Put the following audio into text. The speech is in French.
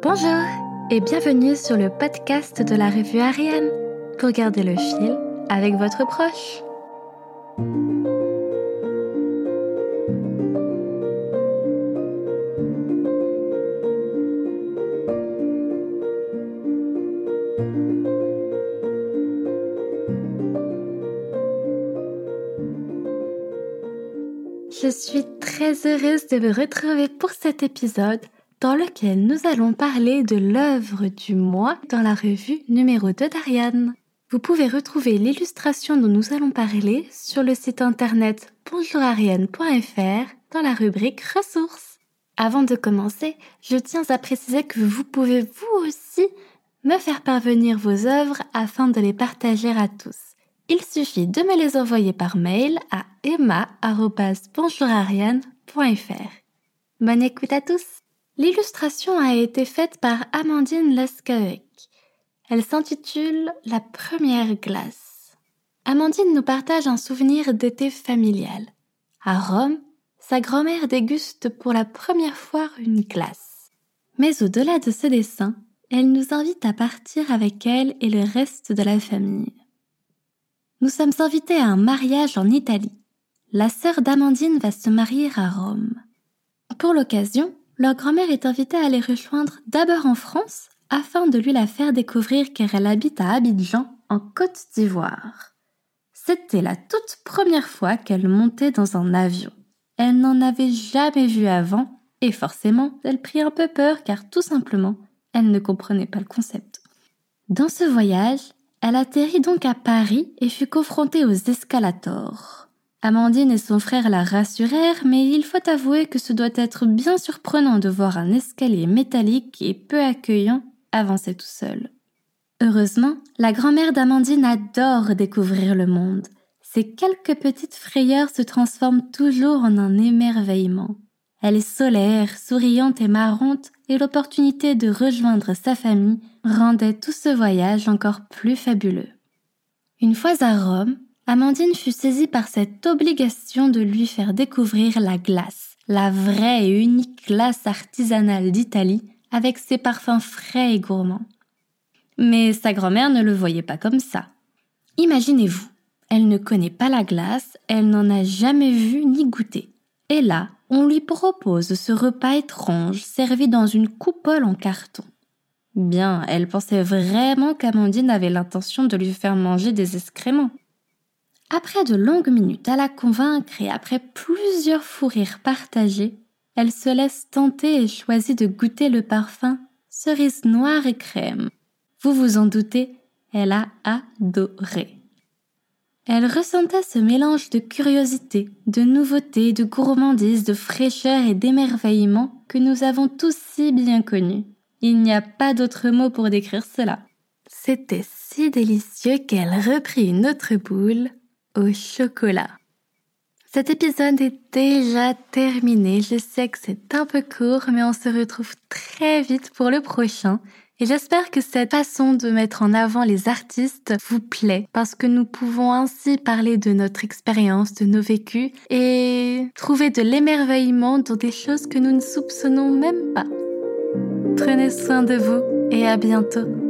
Bonjour et bienvenue sur le podcast de la revue Ariane pour garder le fil avec votre proche. Je suis très heureuse de vous retrouver pour cet épisode dans lequel nous allons parler de l'œuvre du mois dans la revue numéro 2 d'Ariane. Vous pouvez retrouver l'illustration dont nous allons parler sur le site internet bonjourariane.fr dans la rubrique ressources. Avant de commencer, je tiens à préciser que vous pouvez vous aussi me faire parvenir vos œuvres afin de les partager à tous. Il suffit de me les envoyer par mail à emma.bonjourariane.fr. Bonne écoute à tous! L'illustration a été faite par Amandine Lescaec. Elle s'intitule La première glace. Amandine nous partage un souvenir d'été familial. À Rome, sa grand-mère déguste pour la première fois une glace. Mais au-delà de ce dessin, elle nous invite à partir avec elle et le reste de la famille. Nous sommes invités à un mariage en Italie. La sœur d'Amandine va se marier à Rome. Pour l'occasion, leur grand-mère est invitée à les rejoindre d'abord en France afin de lui la faire découvrir car elle habite à Abidjan, en Côte d'Ivoire. C'était la toute première fois qu'elle montait dans un avion. Elle n'en avait jamais vu avant et forcément, elle prit un peu peur car tout simplement, elle ne comprenait pas le concept. Dans ce voyage, elle atterrit donc à Paris et fut confrontée aux escalators. Amandine et son frère la rassurèrent, mais il faut avouer que ce doit être bien surprenant de voir un escalier métallique et peu accueillant avancer tout seul. Heureusement, la grand-mère d'Amandine adore découvrir le monde. Ces quelques petites frayeurs se transforment toujours en un émerveillement. Elle est solaire, souriante et marrante, et l'opportunité de rejoindre sa famille rendait tout ce voyage encore plus fabuleux. Une fois à Rome, Amandine fut saisie par cette obligation de lui faire découvrir la glace, la vraie et unique glace artisanale d'Italie, avec ses parfums frais et gourmands. Mais sa grand-mère ne le voyait pas comme ça. Imaginez-vous, elle ne connaît pas la glace, elle n'en a jamais vu ni goûté. Et là, on lui propose ce repas étrange servi dans une coupole en carton. Bien, elle pensait vraiment qu'Amandine avait l'intention de lui faire manger des excréments. Après de longues minutes à la convaincre et après plusieurs fous rires partagés, elle se laisse tenter et choisit de goûter le parfum cerise noire et crème. Vous vous en doutez, elle a adoré. Elle ressentait ce mélange de curiosité, de nouveauté, de gourmandise, de fraîcheur et d'émerveillement que nous avons tous si bien connu. Il n'y a pas d'autre mot pour décrire cela. C'était si délicieux qu'elle reprit une autre boule au chocolat. Cet épisode est déjà terminé. Je sais que c'est un peu court, mais on se retrouve très vite pour le prochain. Et j'espère que cette façon de mettre en avant les artistes vous plaît, parce que nous pouvons ainsi parler de notre expérience, de nos vécus, et trouver de l'émerveillement dans des choses que nous ne soupçonnons même pas. Prenez soin de vous et à bientôt.